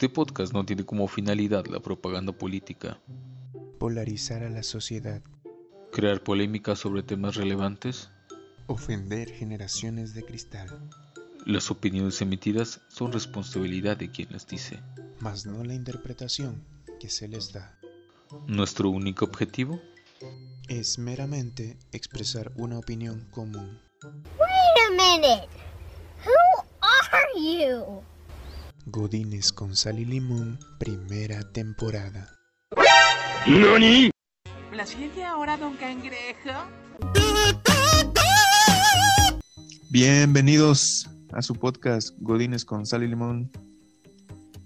Este podcast no tiene como finalidad la propaganda política, polarizar a la sociedad, crear polémica sobre temas relevantes. ofender generaciones de cristal, Las opiniones emitidas son responsabilidad de quien las dice. mas no la interpretación que se les da. Nuestro único objetivo, Es meramente expresar una opinión común. Wait a minute. Who are you? Godines con sal y limón, primera temporada. ¿La sigue ahora, don Cangrejo? Bienvenidos a su podcast Godines con sal y limón.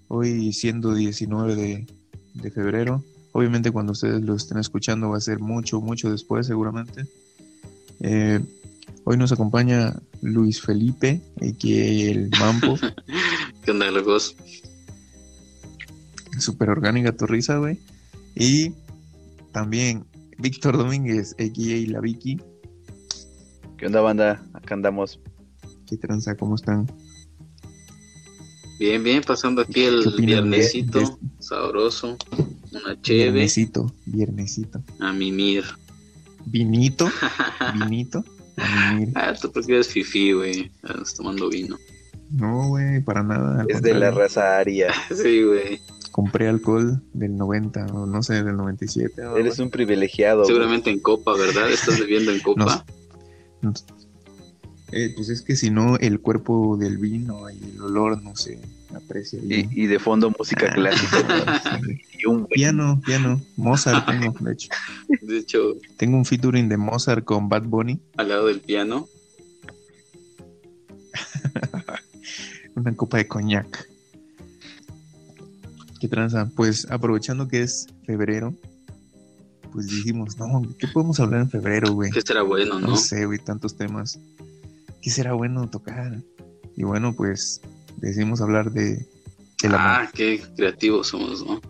Hoy siendo 19 de, de febrero. Obviamente cuando ustedes lo estén escuchando va a ser mucho, mucho después seguramente. Eh, hoy nos acompaña Luis Felipe, a.k.a. el Mampo. ¿Qué onda, locos? Súper orgánica tu risa, güey. Y también Víctor Domínguez, a.k.a. la Vicky. ¿Qué onda, banda? Acá andamos. ¿Qué tranza? ¿Cómo están? Bien, bien, pasando aquí ¿Qué el viernesito, de- sabroso, una cheve, Viernesito, viernesito. a mimir. Vinito, vinito. a mimir. Ah, tú porque eres fifi, güey, estás tomando vino. No, güey, para nada. Es de la raza aria. Sí, güey, Compré alcohol del 90, o no sé, del 97. o Eres un privilegiado. seguramente en copa, ¿verdad? ¿Estás bebiendo en copa? No. Eh, pues es que si no, el cuerpo del vino y el olor no se aprecia bien. Y, y de fondo música clásica. y un. Piano, piano. Mozart tengo, de hecho. De hecho, Tengo un featuring de Mozart con Bad Bunny. al lado del piano, Una copa de coñac. ¿Qué tranza? Pues aprovechando que es febrero, pues dijimos, no, ¿qué podemos hablar en febrero, güey? que será bueno, No ¿no? sé, güey, tantos temas. ¿Qué será bueno tocar? Y bueno, pues decidimos hablar de el amor. Ah, qué creativos somos, ¿no?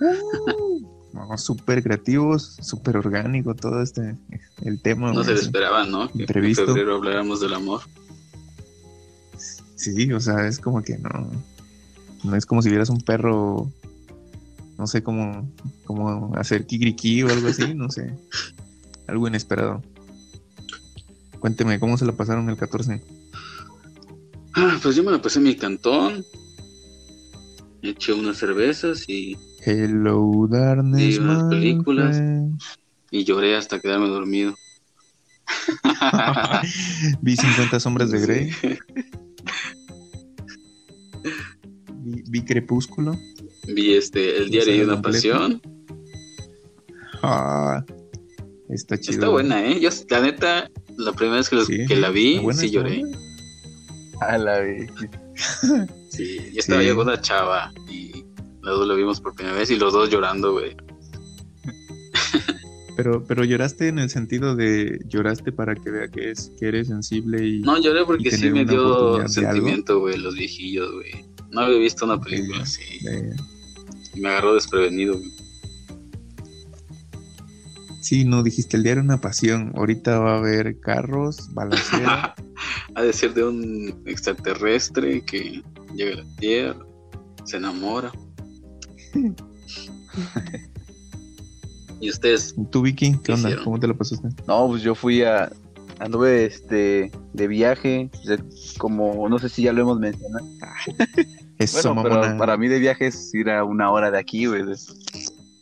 No, súper creativos, súper orgánico todo este, el tema. No güey, se lo sí. esperaba, ¿no? Que en febrero habláramos del amor. Sí, o sea, es como que no, no es como si vieras un perro, no sé, cómo, cómo hacer kikiriki o algo así, no sé, algo inesperado. Cuénteme, ¿cómo se la pasaron el 14? Ah, pues yo me la pasé en mi cantón, eché unas cervezas y, Hello, darkness, Sí, unas películas. y lloré hasta quedarme dormido. Vi 50 sombras de. Grey, vi Crepúsculo. Vi este El diario de una completo. pasión. Ah, está chido. Está buena, ¿eh? Yo, la neta, la primera vez que, los- Sí, que la vi, buena, sí lloré. buena. A la vez. Sí, yo estaba Sí. yo con una chava y los dos lo vimos por primera vez y los dos llorando, güey. Pero, pero lloraste en el sentido de lloraste para que vea que es que eres sensible y No, lloré porque sí me dio sentimiento, güey, los viejillos, güey. No había visto una película así. Y me agarró desprevenido, güey. sí, no dijiste el día era una pasión. Ahorita va a haber carros, balacera. Ha de ser de un extraterrestre que llega a la Tierra, se enamora. ¿Y ustedes? ¿Tú, Vicky, qué ¿Qué onda? hicieron? ¿Cómo te la pasaste? No, pues yo fui a. Anduve este, de viaje. como, no sé si ya lo hemos mencionado. Eso, Bueno, pero para mí de viaje es ir a una hora de aquí, güey. De,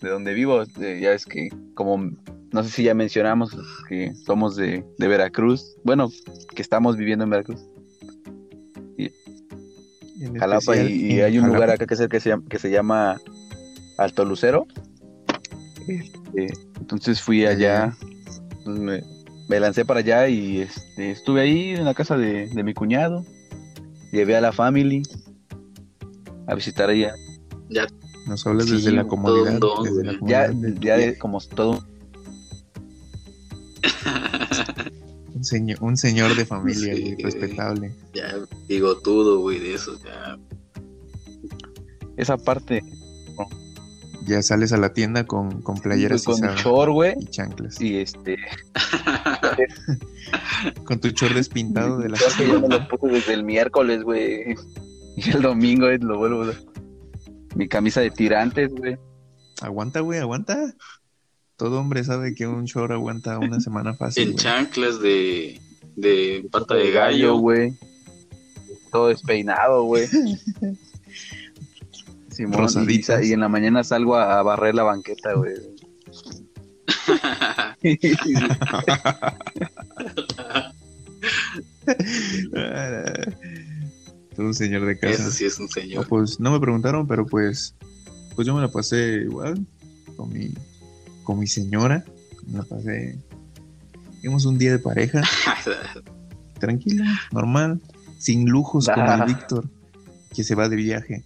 de donde vivo. ya es que, como. No sé si ya mencionamos que somos de, de Veracruz. Bueno, que estamos viviendo en Veracruz. En Jalapa especial y, y en hay un Jalapa. lugar acá que, es el que, se llama, que se llama Alto Lucero. Este, entonces fui allá, me, me lancé para allá y este, estuve ahí en la casa de, de mi cuñado. Llevé a la family a visitar allá. Nos hablas Sí, desde la comodidad. todo desde la. Ya, comodidad de- ya de- como todo. un, señor, un señor de familia, Sí, güey, güey. respetable. Ya bigotudo, güey, de esos, ya. Esa parte Ya sales a la tienda con, con playeras con güey. y chanclas. Y este, Con tu short despintado de la yo me lo puse desde el miércoles, güey. Y el domingo eh, lo vuelvo Mi camisa de tirantes, güey. Aguanta, güey, aguanta. Todo hombre sabe que un short aguanta una semana fácil. En chanclas de, de pata de gallo. güey. Todo despeinado, güey. Simón, y, y en la mañana salgo a, a barrer la banqueta, güey. Un señor de casa. Eso sí es un No, señor. pues no me preguntaron, pero pues, pues yo me la pasé igual con mi, con mi señora. Me la pasé. Hicimos un día de pareja, tranquilo, normal, sin lujos como Ah. el Víctor, que se va de viaje,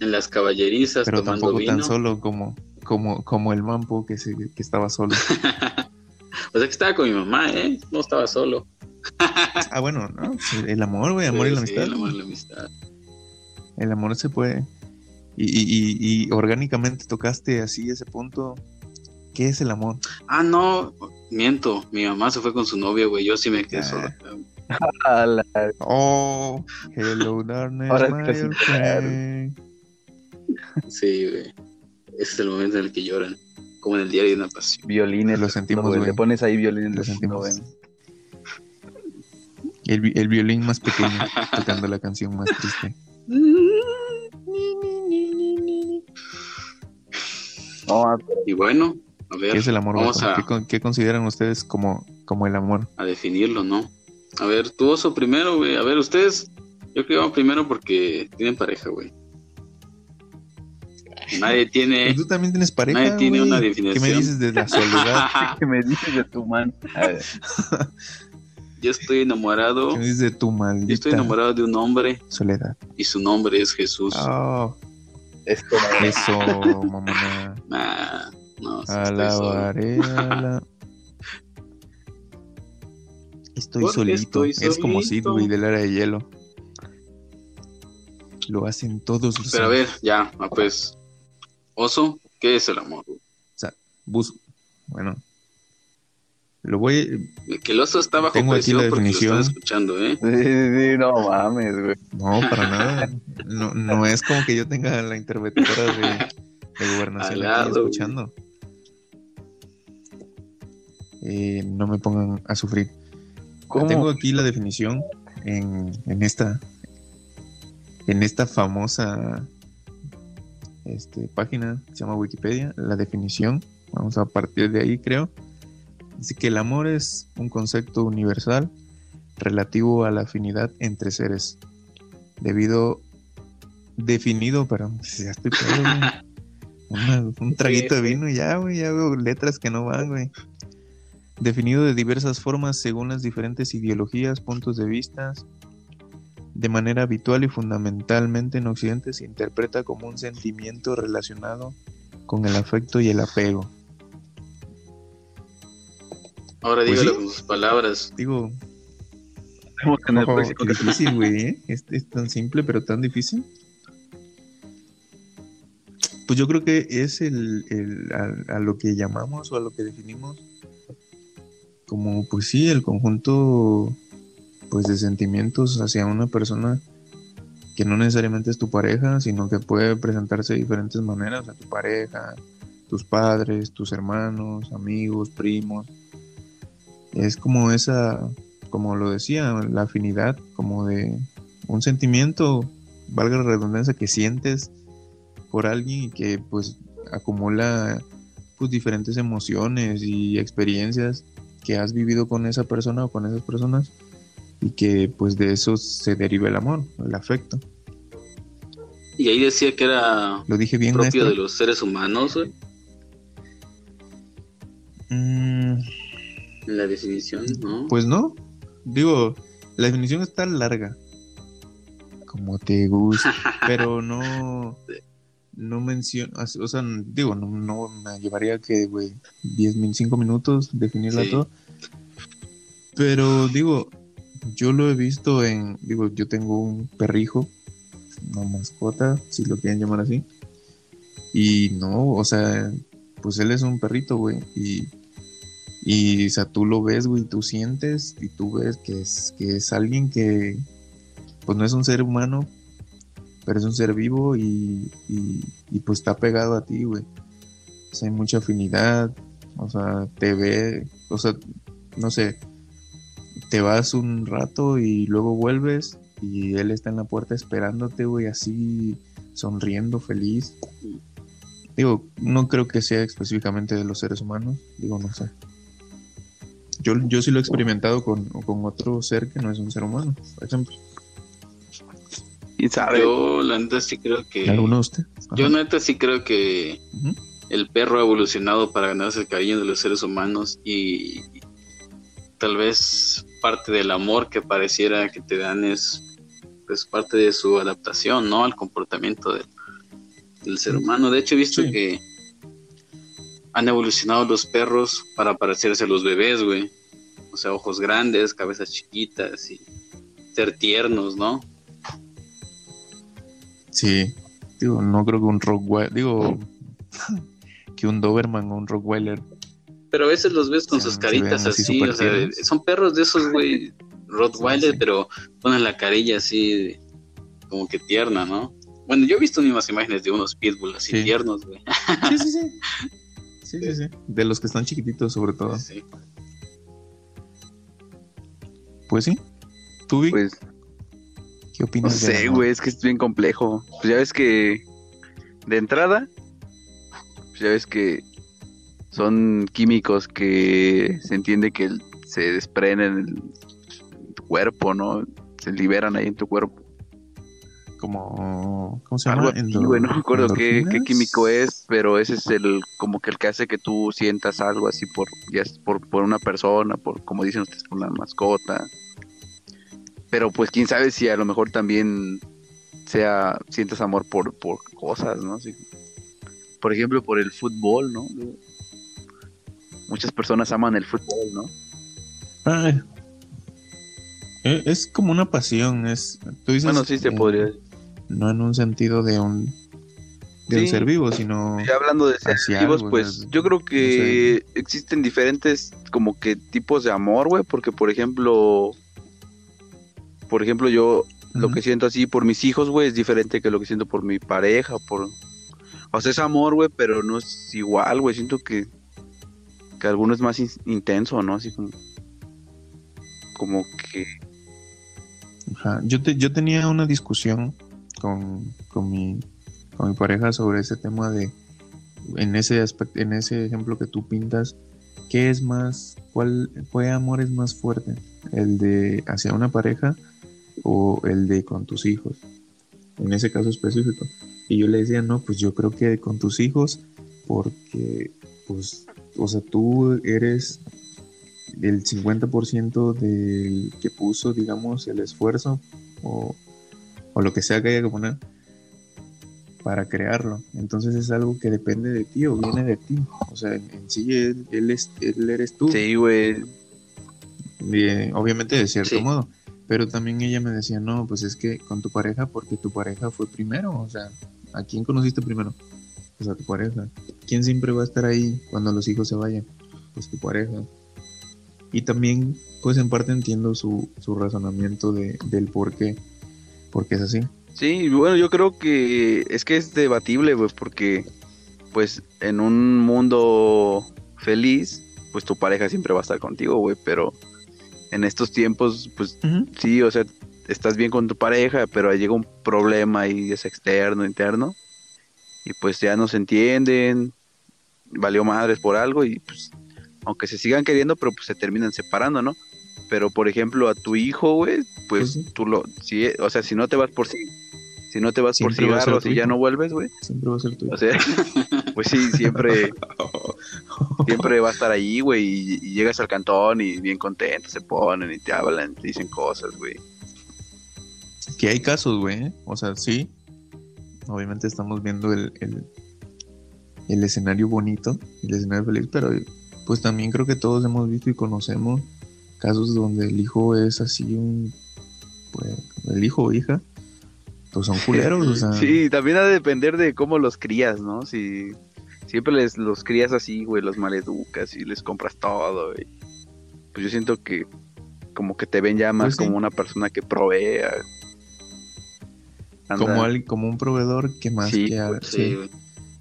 en las caballerizas pero tomando tampoco vino. tan solo como, como, como el Mampo que, se, que estaba solo. O sea que estaba con mi mamá, ¿eh? No estaba solo. Ah, bueno, no, el amor, güey, amor y la Sí, amistad. el amor y la amistad. El amor se puede. Y, y, y, y orgánicamente tocaste así ese punto. ¿Qué es el amor? Ah, no, miento. Mi mamá se fue con su novia, güey. Yo sí me quedé Ah. solo. A la- Oh, hello, darkness, Ahora my sí. Sí, güey. Ese es el momento en el que lloran. Como en el diario de una pasión. Violines. Lo sentimos, güey. Le pones ahí violines. Lo sentimos. novena. El, el violín más pequeño tocando la canción más triste. Y bueno, a ver, ¿Qué es el amor? vamos a, ¿Qué, con- qué consideran ustedes como, como el amor? a definirlo, ¿no? A ver, tú oso primero, güey. A ver, ustedes. Yo creo que vamos primero porque tienen pareja, güey. Nadie tiene. Tú también tienes pareja. nadie tiene una ¿Qué definición. me dices de la soledad? ¿Qué me dices de tu man? A ver, Yo estoy enamorado. ¿Qué de tu Yo maldita estoy enamorado de un hombre soledad? y su nombre es Jesús. Oh, esto no es. eso, mamona. Ah, no, sí estoy solo. Alabaré a la... Estoy solito. estoy Es como Sid, güey, del área de hielo. Lo hacen todos los Pero a ver, ya, ah, pues. Oso, ¿qué es el amor? güey? Bus- Bueno. Lo voy... Que el oso está bajo Tengo aquí la lo definición. están escuchando, ¿eh? Sí, sí, sí, no mames, güey. No, para nada. No, no es como que yo tenga la interventora de, de gobernación Al aquí lado, güey. escuchando. Eh, no me pongan a sufrir. ¿Cómo? Tengo aquí la definición en, en esta en esta famosa este, página que se llama Wikipedia, la definición. Vamos a partir de ahí, creo. Dice que el amor es un concepto universal relativo a la afinidad entre seres, debido definido, ya estoy. Una- un traguito de vino y ya, güey, ya veo letras que no van, güey. Definido de diversas formas según las diferentes ideologías, puntos de vista. De manera habitual y fundamentalmente en Occidente se interpreta como un sentimiento relacionado con el afecto y el apego. Ahora Pues dígalo sí. con sus palabras. Digo, ojo, qué difícil, güey, ¿eh? es, es tan simple pero tan difícil. Pues yo creo que es el, el- a, a lo que llamamos o a lo que definimos como, pues sí, el conjunto pues de sentimientos hacia una persona que no necesariamente es tu pareja, sino que puede presentarse de diferentes maneras, a tu pareja, tus padres, tus hermanos, amigos, primos. Es como esa, como lo decía, la afinidad, como de un sentimiento, valga la redundancia, que sientes por alguien y que pues acumula pues diferentes emociones y experiencias que has vivido con esa persona o con esas personas y que pues de eso se deriva el amor, el afecto. Y ahí decía que era ¿Lo dije bien, propio maestro? de los seres humanos, güey. Mm, la definición, ¿no? Pues no. Digo, la definición está larga. Como te gusta. pero no. No menciona. O sea, digo, no, no me llevaría que, güey, 10, min- 5 minutos definirla Sí. todo. Pero digo, yo lo he visto en. Digo, yo tengo un perrijo, una mascota, si lo quieren llamar así. Y no, o sea, pues él es un perrito, güey. Y y, o sea, tú lo ves, güey, tú sientes y tú ves que es, que es alguien que, pues no es un ser humano, pero es un ser vivo y, y, y, pues está pegado a ti, güey. O sea, hay mucha afinidad, o sea, te ve, o sea, no sé, te vas un rato y luego vuelves y él está en la puerta esperándote, güey, así sonriendo, feliz. Digo, no creo que sea específicamente de los seres humanos, digo, no sé. Yo, yo sí lo he experimentado con, con otro ser que no es un ser humano, por ejemplo. ¿Quién sabe? Yo, la neta, sí creo que. ¿Alguno de usted? Ajá. Yo, neta, sí creo que el perro ha evolucionado para ganarse el cariño de los seres humanos y tal vez parte del amor que pareciera que te dan es pues parte de su adaptación, ¿no? Al comportamiento del, del ser humano. De hecho, he visto Sí. que han evolucionado los perros para parecerse a los bebés, güey. O sea, ojos grandes, cabezas chiquitas y ser tiernos, ¿no? Sí, digo, no creo que un Rottweiler, digo, que un Doberman o un Rottweiler. Pero a veces los ves con sus caritas así o sea, tiernos. son perros de esos, güey, Rottweiler, Sí, sí. pero ponen la carilla así, como que tierna, ¿no? Bueno, yo he visto mismas imágenes de unos pitbull así Sí. tiernos, güey. Sí, sí, sí. Sí, sí, sí. De los que están chiquititos, sobre todo. Sí. Pues sí. ¿Tú, Vic, Pues qué no opinas? del sé, güey, es que es bien complejo. Pues ya ves que de entrada, pues ya ves que son químicos que se entiende que se desprenden en el- tu cuerpo, ¿no? Se liberan ahí en tu cuerpo. Como, ¿cómo se Algo llama? Endor- güey, no me acuerdo qué, químico es, pero ese es el como que el que hace que tú sientas algo así por ya es por, por una persona, por como dicen ustedes, por una mascota. Pero pues quién sabe si a lo mejor también sea sientas amor por, por cosas, ¿no? Por ejemplo, por el fútbol, ¿no? Muchas personas aman el fútbol, ¿no? Ay. Eh, Es como una pasión, es. Tú dices. Bueno, sí se podría. No en un sentido de un. De un ser vivo, sino. Ya hablando de seres hacia vivos, algo, pues ¿no? yo creo No que existen diferentes como que tipos de amor, güey, porque por ejemplo, por ejemplo yo lo que siento así por mis hijos, güey, es diferente que lo que siento por mi pareja, por o sea, es amor, güey, pero no es igual, güey, siento que que alguno es más in- intenso, ¿no? Así como como que Ajá. Yo, te- yo tenía una discusión con, con, mi, con mi pareja sobre ese tema de, en ese aspecto, en ese ejemplo que tú pintas, ¿qué es más, cuál, cuál amor es más fuerte? ¿El de hacia una pareja o el de con tus hijos? En ese caso específico. Y yo le decía, no, pues yo creo que con tus hijos, porque, pues, o sea, tú eres el 50% del que puso, digamos, el esfuerzo o, o lo que sea que haya que poner para crearlo. Entonces es algo que depende de ti o viene de ti. O sea, en, en sí él, él, es, él eres tú. sí, güey, De- obviamente de cierto Sí. modo. Pero también ella me decía, no, pues es que con tu pareja, porque tu pareja fue primero. O sea, ¿a quién conociste primero? Pues a tu pareja. ¿Quién siempre va a estar ahí cuando los hijos se vayan? Pues tu pareja. Y también, pues en parte entiendo su, su razonamiento de, del por qué. Porque es así. Sí, bueno, yo creo que es que es debatible, güey, porque pues en un mundo feliz, pues tu pareja siempre va a estar contigo, güey, pero en estos tiempos, pues sí, o sea, estás bien con tu pareja, pero ahí llega un problema y es externo, interno, y pues ya no se entienden, valió madres por algo y pues aunque se sigan queriendo, pero pues se terminan separando, ¿no? Pero por ejemplo a tu hijo, güey, pues sí. tú lo, si, o sea, si no te vas por sí, si no te vas por Siempre ser cigarros y ya no vuelves, güey, Siempre va a ser tuyo. o sea, pues sí, siempre, siempre va a estar ahí, güey, y, y llegas al cantón y bien contentos se ponen y te hablan, te dicen cosas, güey. Que hay casos, güey. ¿eh? O sea, sí. Obviamente estamos viendo el, el, el escenario bonito, el escenario feliz, pero pues también creo que todos hemos visto y conocemos casos donde el hijo es así un. Pues, el hijo o hija, pues son culeros, o sea. Sí, también ha de depender de cómo los crías, ¿no? Si siempre les los crías así, güey, los maleducas y les compras todo, güey. Pues yo siento que como que te ven ya más Pues sí. como una persona que provea. anda- como, al- como un proveedor que más Sí, que... güey, Sí.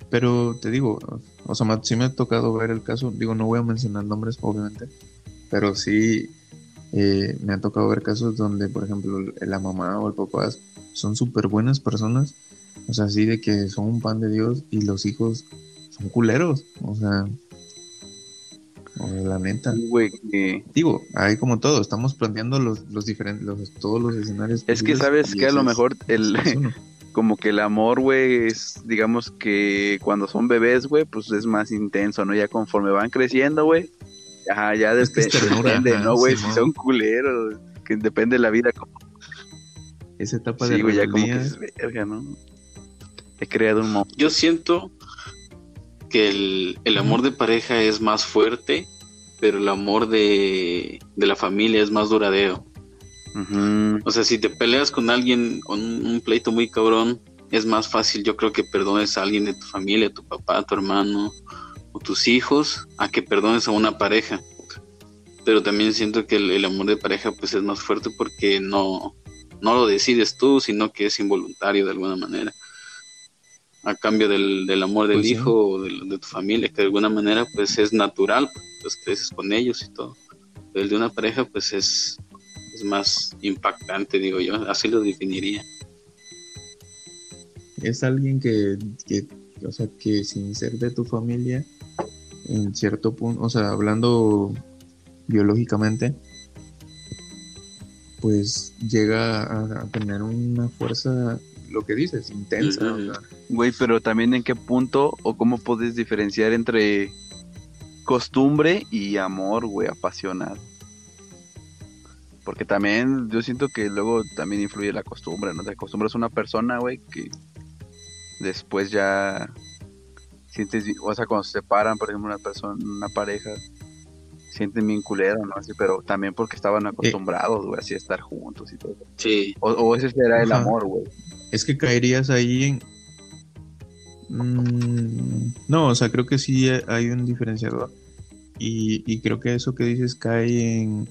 Pero te digo, o sea, sí me ha tocado ver el caso, digo, no voy a mencionar nombres, obviamente, pero sí eh, me ha tocado ver casos donde, por ejemplo, la mamá o el papá son súper buenas personas, o sea, así de que son un pan de Dios y los hijos son culeros, o sea, o la neta. Güey, que- Digo, hay como todo, estamos planteando los, los diferentes, los, todos los escenarios. Es que sabes que a lo mejor el, como que el amor, güey, es, digamos que cuando son bebés, güey, pues es más intenso, ¿no? Ya conforme van creciendo, güey, ajá, ya Es ternura, depende, ajá, ¿no, güey? si Simón. son culeros, que depende de la vida. Como, Esa etapa sí, de güey, ya como que es verga, ¿no? He creado un monstruo. Yo siento que el, el amor de pareja es más fuerte, pero el amor de, de la familia es más duradero. O sea, si te peleas con alguien, con un, un pleito muy cabrón, es más fácil, yo creo que perdones a alguien de tu familia, tu papá, tu hermano o tus hijos, a que perdones a una pareja. Pero también siento que el, el amor de pareja pues es más fuerte porque no, no lo decides tú, sino que es involuntario de alguna manera. A cambio del, del amor del Pues sí. hijo o del- de, tu familia, que de alguna manera pues es natural, pues creces con ellos y todo. Pero el de una pareja pues es, es más impactante, digo yo, así lo definiría. es alguien que, que, o sea, que sin ser de tu familia, en cierto punto, o sea, hablando biológicamente, pues llega a, a tener una fuerza, lo que dices, intensa. o Ujú. sea, Güey, pero también en qué punto o cómo puedes diferenciar entre costumbre y amor, güey, apasionado. Porque también yo siento que luego también influye la costumbre, ¿no? Te acostumbras a una persona, güey, que después ya sientes, o sea, cuando se separan, por ejemplo, una persona, una pareja, sienten bien culero, ¿no? Así, pero también porque estaban acostumbrados, güey, así a estar juntos y todo. Sí, O, o ese será el Ajá. amor, güey. es que caerías ahí en... Mm, no, o sea, creo que sí hay un diferenciador. Y, y creo que eso que dices cae en,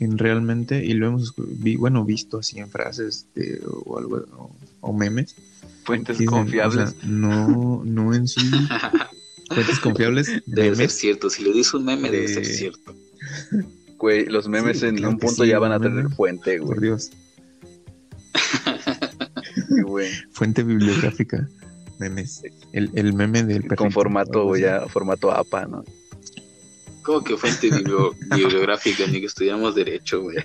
en realmente, y lo hemos bueno, visto así en frases de- o algo, o, o memes. Fuentes confiables. o sea, no, no en sí. Fuentes confiables, debe ser cierto. Si lo dice un meme, debe ser cierto. Güey, los memes Sí, en claro un punto sí, ya van a tener fuente, güey. Por Dios. Güey. Fuente bibliográfica. Memes. El, el meme del Con perrito, formato, güey, así. ya, formato APA, ¿no? Como que fuente biblio- bibliográfica, ni que estudiamos derecho, güey.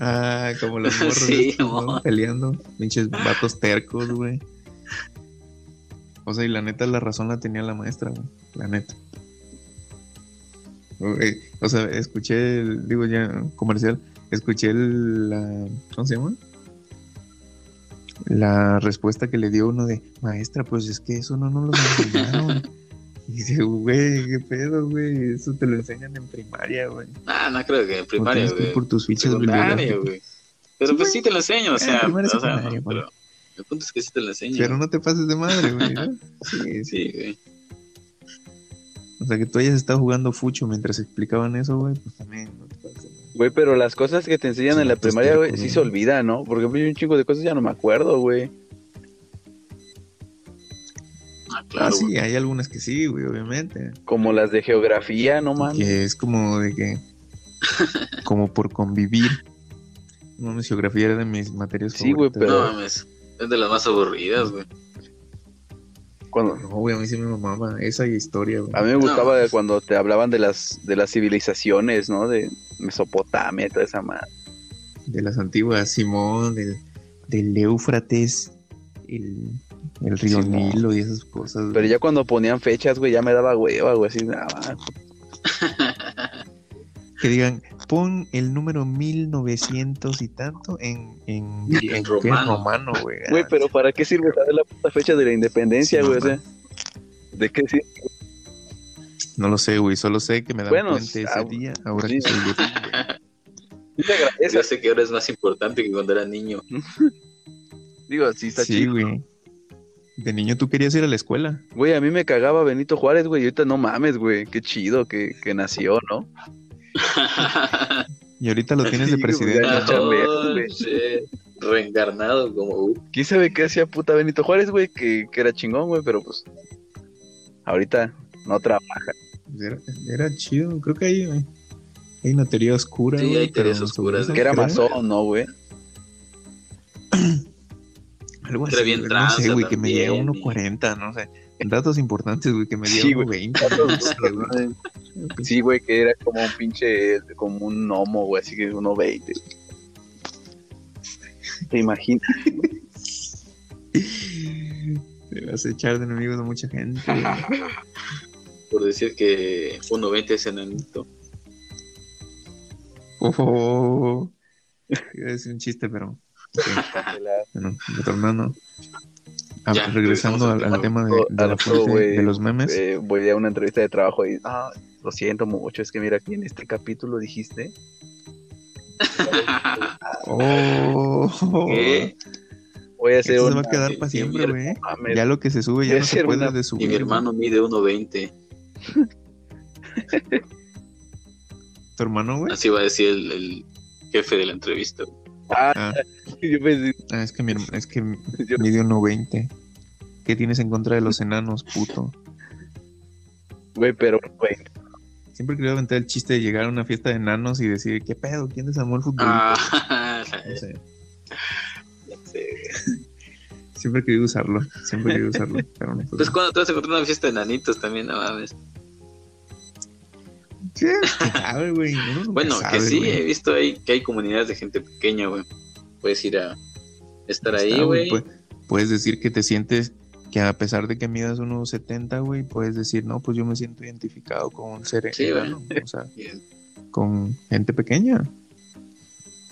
Ah, como los morros peleando. Pinches vatos tercos, güey. O sea, y la neta, la razón la tenía la maestra, güey. La neta. O sea, escuché, el- digo ya, comercial, escuché el, la, ¿cómo se llama? La respuesta que le dio uno de, maestra, pues es que eso no nos lo enseñaron. Y dice, güey, qué pedo, güey, eso te lo enseñan en primaria, güey. Ah, no creo que en primaria, que güey. por tus fichas bibliográficas. güey. Pero Sí, pues sí te lo enseño, o Eh, sea, primaria, o sea, güey. pero el punto es que sí te lo enseño. Pero no te pases de madre, güey. ¿no? Sí, sí. Sí, güey. O sea, que tú hayas estado jugando fucho mientras explicaban eso, güey, pues también no te pases de madre. Güey, pero las cosas que te enseñan Sí, en la primaria, güey, sí se olvidan, ¿no? Por ejemplo, yo un chingo de cosas ya no me acuerdo, güey. Ah, Ah, claro, sí, güey. hay algunas que sí, güey, obviamente. Como las de geografía, no mames. Que es como de que. como por convivir. No, mi geografía era de mis materias Sí, güey, favoritas. pero- No mames. Es de las más aburridas, güey. Cuando, No, güey, a mí sí me mamaba esa historia, güey. a mí me gustaba No. cuando te hablaban de las de las civilizaciones, ¿no? De Mesopotamia y toda esa madre. De las antiguas, Simón, del, del Éufrates, el, el río. Nilo y esas cosas. Pero ya cuando ponían fechas, güey, ya me daba hueva, güey, así, nada, Que digan, pon el número 1900 y tanto en, en, en, ¿qué? En romano. romano, güey. Güey, Ah, pero ¿para qué sirve saber la puta fecha de la independencia, Sí, güey? o mamá. sea, ¿de qué sirve? No lo sé, güey. Solo sé que me dan Bueno, puente ese ah, día. Ahora sí. que soy Yo sé que ahora es más importante que cuando era niño. Digo, sí está Sí, chido. güey. De niño tú querías ir a la escuela. Güey, a mí me cagaba Benito Juárez, güey, y ahorita no mames, güey, qué chido que, que nació, ¿no? Y ahorita lo tienes de Sí, güey, presidente. ya ¿no? chambea, Oh, güey. Reencarnado como uh, ¿Quién sabe qué hacía puta Benito Juárez, güey? Que, que era chingón, güey, pero pues. Ahorita no trabaja. Era, era chido, creo que hay, hay una teoría oscura. Sí, güey, hay teorías oscuras, Que era masón, ¿no, güey? Algo así, bien no sé, güey, que me llega y- 1.40, no sé. Datos importantes, güey, que me Sí, dio. 1.20. sé, güey. Sí, güey, que era como un pinche, como un gnomo, güey, así que uno 20. ¿Te imaginas? Te vas a echar de enemigos a mucha gente. por decir que 1.20 es enanito. Oh, decir un chiste, pero bueno, retornando. Ah, Ya, regresando al, tema de, la los memes. Eh, voy a una entrevista de trabajo y, ah, lo siento mucho, es que mira, aquí en este capítulo dijiste. Oh, ¿Qué? Voy a hacer esto se va a quedar y- para y siempre, güey. Ya lo que se sube ya a no se hacer puede una- de Y subir. mi hermano mide 1.20. güey. ¿Tu hermano, güey? Así va a decir el, el jefe de la entrevista. Ah, Ah, yo pensé, ah, es que, mi, es que yo- mide 1.20. ¿Qué tienes en contra de los enanos, puto? güey, pero, güey, Siempre quería aventar el chiste de llegar a una fiesta de enanos y decir, ¿qué pedo? ¿Quién desarmó el fútbol? Ah, No sé. ya sé. Siempre quería usarlo. Siempre quería usarlo. Pero no Pues cuando te vas a encontrar una fiesta de nanitos también, no mames. Sí, quién sabe, güey. Bueno, sabe, que sí, he visto ahí que hay comunidades de gente pequeña, güey. Puedes ir a estar Está, ahí, güey. Pu- Puedes decir que te sientes que a pesar de que midas unos 70, güey, puedes decir, no, pues yo me siento identificado con un ser Sí, enano, o sea, con gente pequeña.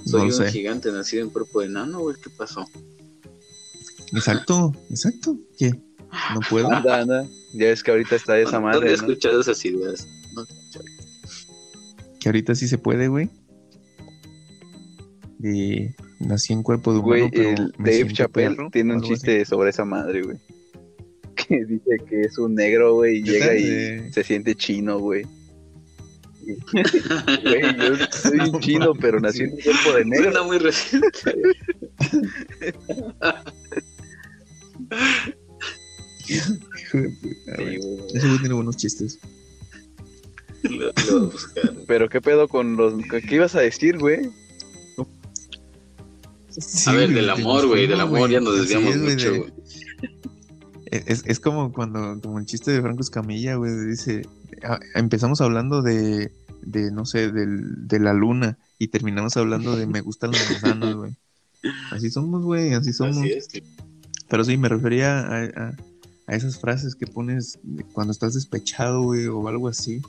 Soy no un sé. gigante nacido en cuerpo de enano, güey. ¿Qué pasó? Exacto, exacto. ¿Qué? ¿No puedo? anda, anda. Ya ves que ahorita está esa ¿Dónde he madre, ¿no? escuchado esas ideas? No, Que ahorita sí se puede, güey. De nací en cuerpo de humano, Güey, pero el me Dave Chappelle perro, tiene un chiste sobre esa madre, güey. Que dice que es un negro, güey, y llega y De- se siente chino, güey. Güey, yo soy un chino, pero nací en un cuerpo de negro. Suena muy reciente. Hijo de puta, Sí, güey. güey. Ese güey tiene buenos chistes. Lo, lo. Pero qué pedo con los... ¿Qué ibas a decir, güey? A ver, del amor, güey. Del amor ya nos desviamos es, mucho, güey. Es, es como cuando, como el chiste de Franco Escamilla, güey, dice, ah, empezamos hablando de, de no sé, del, de la luna y terminamos hablando de me gustan las manzanas, güey. Así somos, güey, así somos. Así es. Pero sí, me refería a, a- a esas frases que pones cuando estás despechado, güey, o algo así.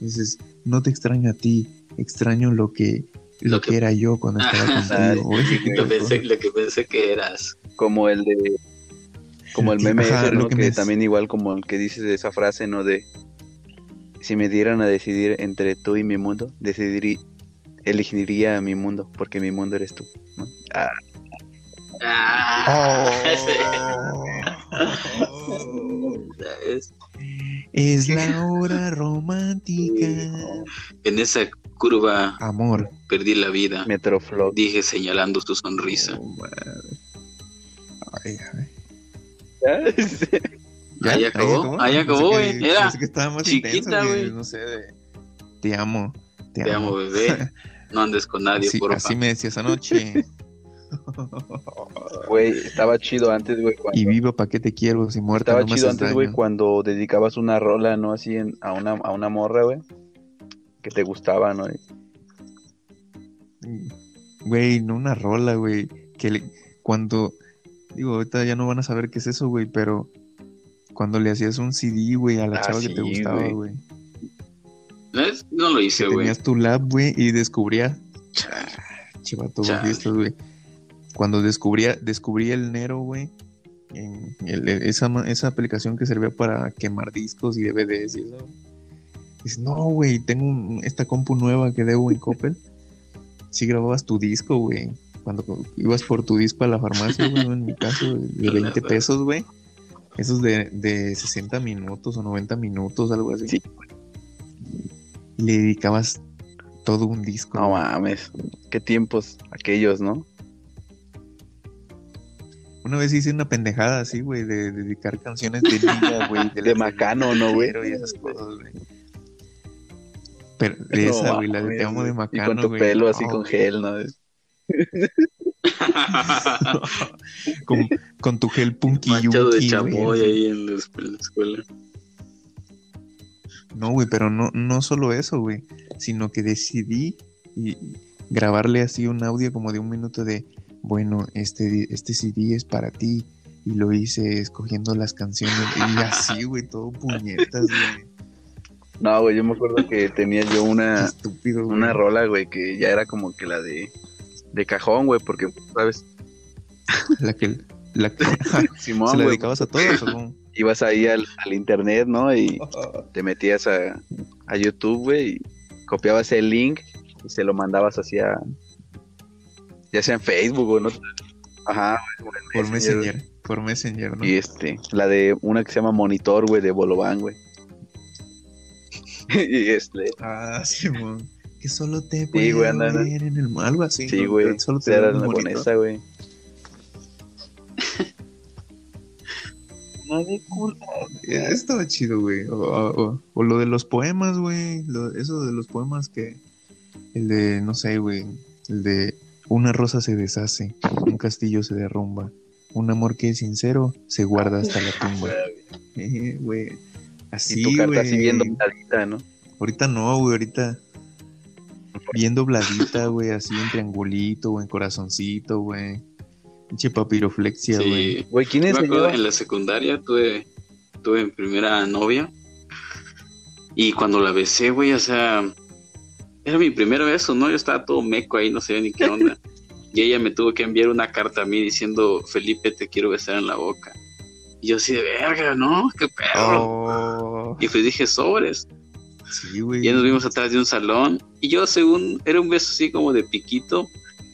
Dices, no te extraño a ti, extraño lo que, lo, que... que- era yo cuando estaba contigo. Lo, pensé, que pensé que eras. Como el de... Como el meme Ajá, ese, que Que, me- también igual como el que dices de esa frase, ¿no? De... Si me dieran a decidir entre tú y mi mundo, decidiría... Elegiría mi mundo, porque mi mundo eres tú. ¿no? Ah, Ah, Oh. es- Es la hora romántica. en esa curva Amor. perdí la vida. Metroflog. Dije señalando su sonrisa. Oh. Ay, ay. ¿Ya? Ahí acabó, ahí acabó, güey. que- Era que más chiquita, güey. No sé, de... Te amo. Te, Te amo, bebé. No andes con nadie, así, porfa. así me decías anoche. Güey, estaba chido antes, güey. cuando- y viva pa' que te quiero, si muerta Estaba no chido antes, güey, cuando dedicabas una rola, ¿no? Así en- a, una, a una morra, güey. Que te gustaba, ¿no? Y- Güey, no una rola, güey. Que le- cuando. Digo, ahorita ya no van a saber qué es eso, güey, pero. Cuando le hacías un CD, güey, a la Ah, chava que te gustaba, güey. ¿No, es? No lo hice, güey. tenías tu lab, güey, y descubría. Chivato, Chale. fiestas, güey. Cuando descubría, descubrí el Nero, güey. En el- esa, esa aplicación que servía para quemar discos y DVDs y eso. Dices, no, güey, tengo un- esta compu nueva que debo en Coppel. Si grababas tu disco, güey. Cuando ibas por tu disco a la farmacia, güey, en mi caso, de 20 pesos, güey. Esos de, de 60 minutos o 90 minutos, algo así. Sí. Y le dedicabas todo un disco. No mames. Qué tiempos aquellos, ¿no? Una vez hice una pendejada así, güey, de, de dedicar canciones de niña, güey. De Macano, ¿no, güey? Pero Y esas cosas, güey. Pero de esa, güey, la de Te amo de Y Macano, con tu pelo así con gel, ¿no? con, con tu gel punky Manchado de chamoy ahí en en la escuela. No, güey, pero no, no solo eso, güey, sino que decidí y grabarle así un audio como de un minuto de, bueno, este, este CD es para ti. Y lo hice escogiendo las canciones y así, güey, todo puñetas, güey. No, güey, yo me acuerdo que tenía yo una, estúpido, una rola, güey, que ya era como que la de, de cajón, güey, porque, ¿sabes? La que, la que Simón, se la güey, dedicabas a todos, ¿o ibas ahí al, al internet, ¿no? Y te metías a, a YouTube, güey, y copiabas el link y se lo mandabas hacia, ya sea en Facebook o no. Ajá, güey, o en Por Messenger, por Messenger, ¿no? Y este, la de una que se llama Monitor, güey, de Bolobán, güey. y este, Ah, sí, güey. Que solo te puedo güey, anda, anda. ver en el algo así. sí, ¿no? güey, Que Solo te era en la el con monitor. esa, güey. Nadie culpa. Eh, Estaba chido, güey. O, o- o- o lo de los poemas, güey. Lo- Eso de los poemas que. El de, no sé, güey. El de una rosa se deshace, un castillo se derrumba. Un amor que es sincero se guarda hasta la tumba. Eh, güey. Así, y tu carta güey. así bien dobladita, ¿no? Ahorita no, güey. Ahorita. Bien dobladita, güey. Así en triangulito o en corazoncito, güey. Pinche papiroflexia, güey. Sí. Güey, ¿quién Yo me acuerdo en la secundaria tuve, tuve mi primera novia. Y cuando la besé, güey, o sea, era mi primer beso, ¿no? Yo estaba todo meco ahí, no sabía ni qué onda. Y ella me tuvo que enviar una carta a mí diciendo, Felipe, te quiero besar en la boca. Y yo así de verga, ¿no? ¿Qué perro? Oh, Y pues dije, sobres. sí, güey. Y ya nos vimos atrás de un salón. Y yo, según, era un beso así como de piquito.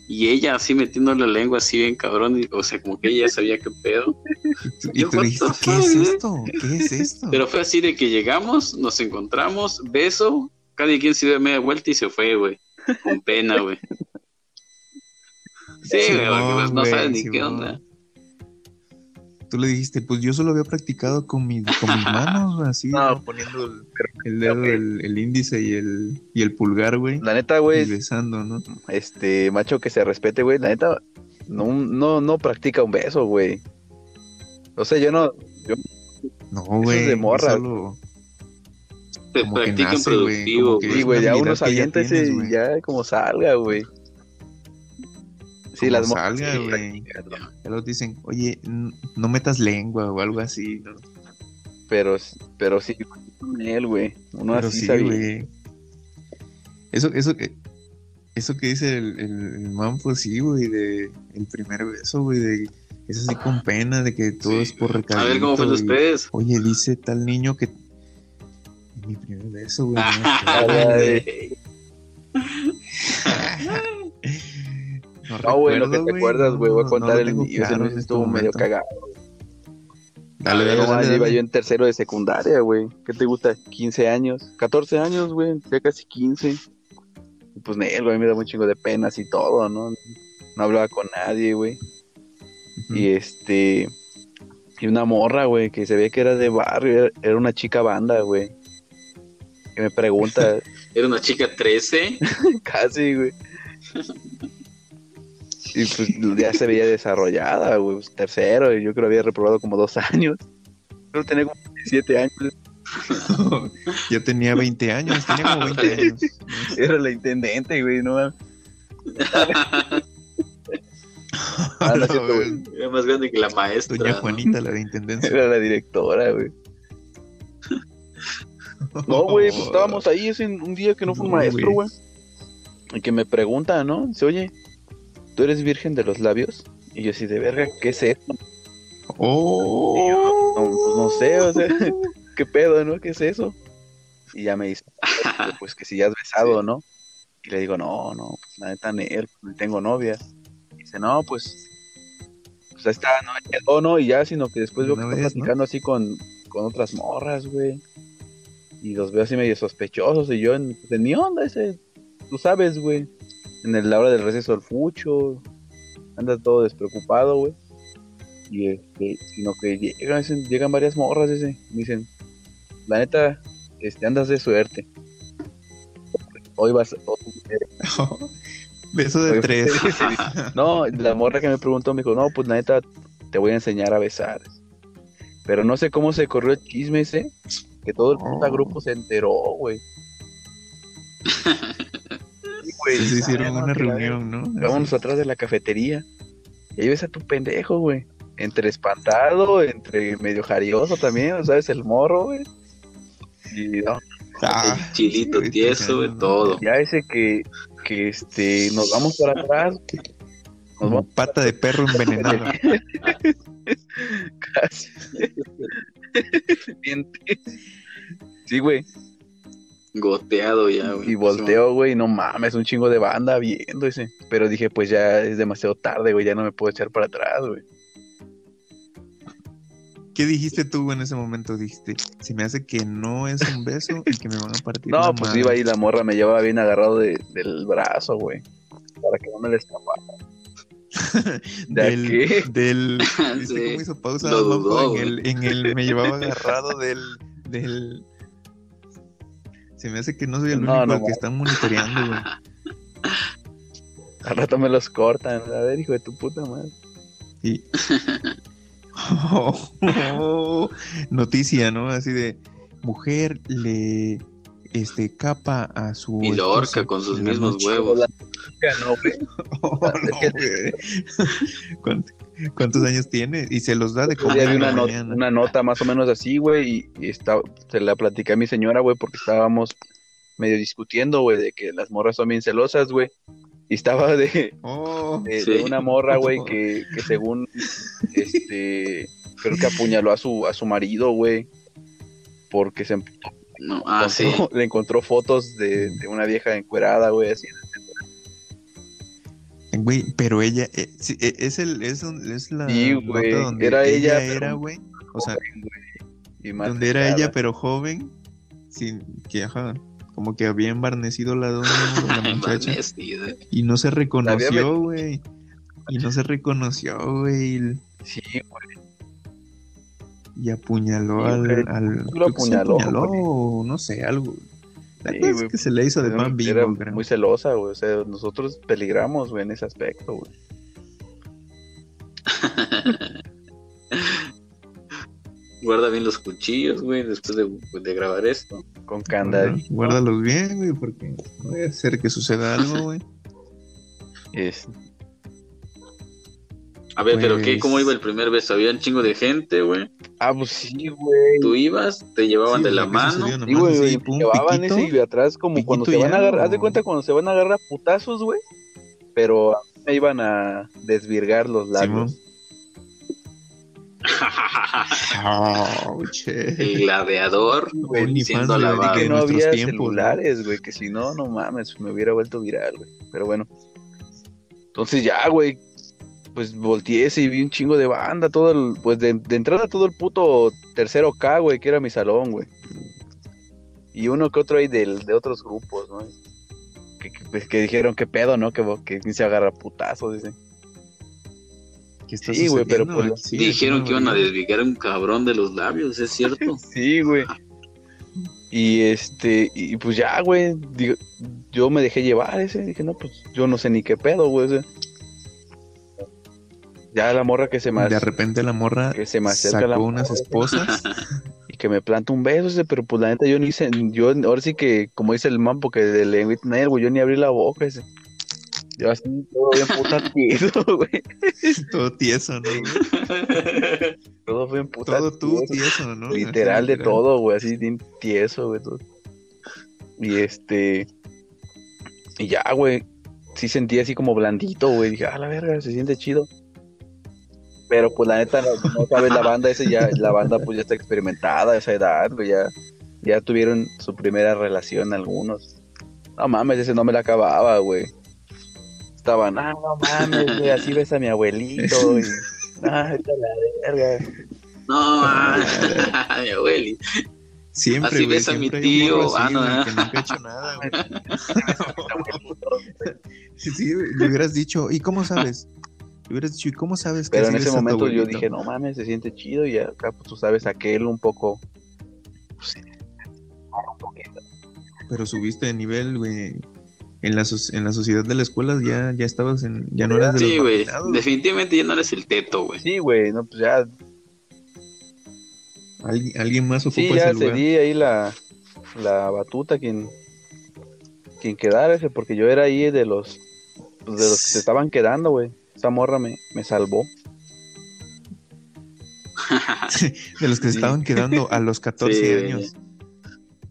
Y ella así metiendo la lengua así bien cabrón. y- o sea, como que ella sabía qué pedo. Y Yo, tú dijiste, the ¿qué es fuck, güey?" esto? ¿Qué es esto? Pero fue así de que llegamos, nos encontramos, beso, cada quien se dio media vuelta y se fue, güey. Con pena, güey. Sí, güey, porque pues no sabes ni qué onda. Tú le dijiste, pues yo solo había practicado con, mi, con mis manos, güey, así, No, ¿no? poniendo el, el dedo, el, el índice y el, y el pulgar, güey. La neta, Y güey, besando, ¿no? este, macho que se respete, güey, la neta, no, no, no practica un beso, güey. O sea, yo no, yo, No, es güey. de morra. solo- Se Como que practica en nace, güey, productivo, como que- güey. sí, güey, ya uno se que ya avienta ese tienes, y ya como salga, güey. Sí, como las salga, güey. Ya los dicen, oye, no metas lengua o algo así, ¿no? Pero, pero sí, con él, güey. Uno Pero así sí, güey. Eso, eso que, eso que dice el, el, el man, pues sí, güey, de el primer beso, güey, de es así con pena, de que todo Sí. es por A recadito. ver cómo fue ustedes. Oye, dice tal niño que mi primer beso, güey. no ay. No, güey, lo que te acuerdas, güey, voy a contar el mío. Ese no este estuvo medio cagado. Dale, dale, No, dale, iba yo en tercero de secundaria, güey. ¿Qué te gusta? 15 años, 14 años, güey, ya casi 15. Y pues, negro, a mí me da un chingo de penas y todo, ¿no? No hablaba con nadie, güey. Y este. Y una morra, güey, que se ve que era de barrio, era una chica banda, güey. Que me pregunta, Era una chica 13. casi, güey. Y pues ya se veía desarrollada, güey, pues, tercero, y yo creo que había reprobado como dos años. Creo que tenía como 17 años, Yo tenía 20 años, tenía como 20 años. era la intendente, güey, no mames. Ah, no güey. Era más grande que la maestra. Doña ¿no? Juanita, la de intendencia. Era la directora, güey. No, güey, pues estábamos ahí ese un día que no fue un No, maestro, güey. Y que me pregunta, ¿no? Dice, oye, ¿tú eres virgen de los labios? Y yo así, de verga, ¿qué es esto? Oh. No, pues, no sé, o sea, ¿qué pedo, no? ¿Qué es eso? Y ya me dice, pues que si ya has besado, ¿no? Y le digo, no, no, pues la neta, él, no tengo novia. Y dice, no, pues, pues ahí está, no, quedó, no, y ya, sino que después veo que está vez, ¿no? platicando así con, con otras morras, güey. Y los veo así medio sospechosos, y yo, en, pues, en mi onda, ese, tú sabes, güey. En el- la hora del receso del fucho, anda todo despreocupado, güey. Y este, sino que llegan, llegan varias morras, ese, me dicen, la neta, este, andas de suerte. Hoy vas, hoy- Beso de tres. No, la morra que me preguntó me dijo, no, pues la neta, te voy a enseñar a besar. Pero no sé cómo se corrió el chisme ese, que todo el puta grupo se enteró, güey. Sí, güey. Se hicieron una reunión, ¿no? Vámonos atrás de la cafetería. Y ahí ves a tu pendejo, güey. Entre espantado, entre medio jarioso también, ¿sabes? El morro, güey. Y no, Ah, El chilito sí, tieso, güey, sí, todo. ya ese que, que este, nos vamos para atrás. Nos Como vamos pata de perro envenenado. casi. Sí, güey. Goteado ya, güey. Y volteo, güey, no mames, un chingo de banda viendo ese. Pero dije, pues ya es demasiado tarde, güey, ya no me puedo echar para atrás, güey. ¿Qué dijiste tú en ese momento? Dijiste, se me hace que no es un beso y que me van a partir No, la pues madre". iba ahí la morra, me llevaba bien agarrado de- del brazo, güey. Para que no me le escapara. ¿De del, qué? del ¿viste Sí, cómo hizo pausa lo dudó, en, el, en el me llevaba agarrado del del se me hace que no soy el único no al que están monitoreando güey Al rato me los cortan. A ver, hijo de tu puta madre. y noticia no así de mujer le este capa a su Y lo esposo con sus mismos huevos. No, güey. Oh, no, güey. ¿Cuánt- ¿Cuántos años tiene? Y se los da de comer la una, not- mañana. una nota más o menos así, güey, y, y estaba- se la platicé a mi señora, güey, porque estábamos medio discutiendo, güey, de que las morras son bien celosas, güey. Y estaba de, Oh, de, Sí. de una morra, güey, que, que según, este, creo que apuñaló a su, a su marido, güey, porque se No, ah, sí. le encontró fotos de, de una vieja encuerada, güey, así. Güey, pero ella, eh, sí, eh, es el, es, un- es la Sí, nota güey, donde era ella, era, güey, o sea, donde era ella pero joven, sin que, ajá, como que había embarnecido la doña, la muchacha, y no se reconoció, güey, y no se reconoció, güey, Sí, güey. Y apuñaló Sí, al, Lo apuñaló, apuñaló, o no sé, algo, la Sí, cosa es que se le hizo de Era- pan era muy celosa, güey. O sea, nosotros peligramos, güey, en ese aspecto, güey. Guarda bien los cuchillos, güey, después de, de grabar esto. Con candadito. Guárdalos bien, güey, porque no a ser que suceda algo, güey. Es- A ver, pero ¿qué? Pues- ¿Cómo iba el primer beso? Había un chingo de gente, güey. Ah, pues sí, güey. Tú ibas, te llevaban Sí, de la sea, ¿qué mano. sucedió? Sí, Nomás güey, pum, llevaban piquito. ese y de atrás como cuando se van a agarrar, haz de cuenta cuando se van a agarrar putazos, güey. Pero a mí me iban a desvirgar los labios. Oh, el gladiador Güey, siendo alabado. que no nuestros había tiempos, celulares, güey, que si no, no mames, me hubiera vuelto viral, güey. Pero bueno. Entonces ya, güey, pues volteé y vi un chingo de banda, todo el, pues de, de entrada todo el puto tercero K, güey, que era mi salón, güey. Y uno que otro ahí del, de otros grupos, ¿no? Que, que, pues, que dijeron, qué pedo, ¿no? Que, que ni se agarra putazo, dicen. ¿Qué está Sí, güey, pero pues, Sí, Dijeron que iban a desvigar a un cabrón de los labios, ¿es cierto? Sí, güey. Y este, y pues ya, güey, digo, yo me dejé llevar ese, dije, no, pues yo no sé ni qué pedo, güey. o sea. Ya la morra que se me De repente la morra que se me acerca sacó la unas esposas. y que me planta un beso ese, pero pues la neta yo ni hice, yo ahora sí que, como dice el man, porque de lengüita en él, güey, yo ni abrí la boca ese. Yo así, todo bien puta tieso, güey. todo tieso, ¿no? güey? Todo bien puta Todo tú tieso. tieso, ¿no? Literal de todo, güey, así bien tieso, güey. todo. Y este. Y ya, güey. Sí sentí así como blandito, güey. Dije, ah, la verga, se siente chido. Pero pues la neta, no, no sabes, la banda ese ya, la banda pues ya está experimentada a esa edad, güey. Ya, ya tuvieron su primera relación algunos. No mames, ese no me la acababa, güey. Estaban, ah, no mames, güey, así ves a mi abuelito. Y, ah, esta la verga. No, ah, mi abueli. Siempre, Así ves a mi tío, ah, no, ah. que nunca hecho nada, güey. Sí, le hubieras dicho, ¿y cómo sabes? Hubieras dicho, ¿y cómo sabes que Pero en ese momento yo dije, no mames, se siente chido y acá pues tú sabes aquel un poco... pues, un poquito. Pero subiste de nivel, güey. En la, en la sociedad de la escuela ya, ya estabas en... Ya no eras de Sí, güey. Definitivamente ya no eres el teto, güey. Sí, güey, no, pues ya, Alguien, alguien más ocupa sí, ese ya lugar. cedí ahí la, la batuta quien, quien quedara, ese, porque yo era ahí de los, pues, de los que se estaban quedando, güey. Esa morra me, me salvó. De los que se Sí. estaban quedando a los 14 Sí, güey. años.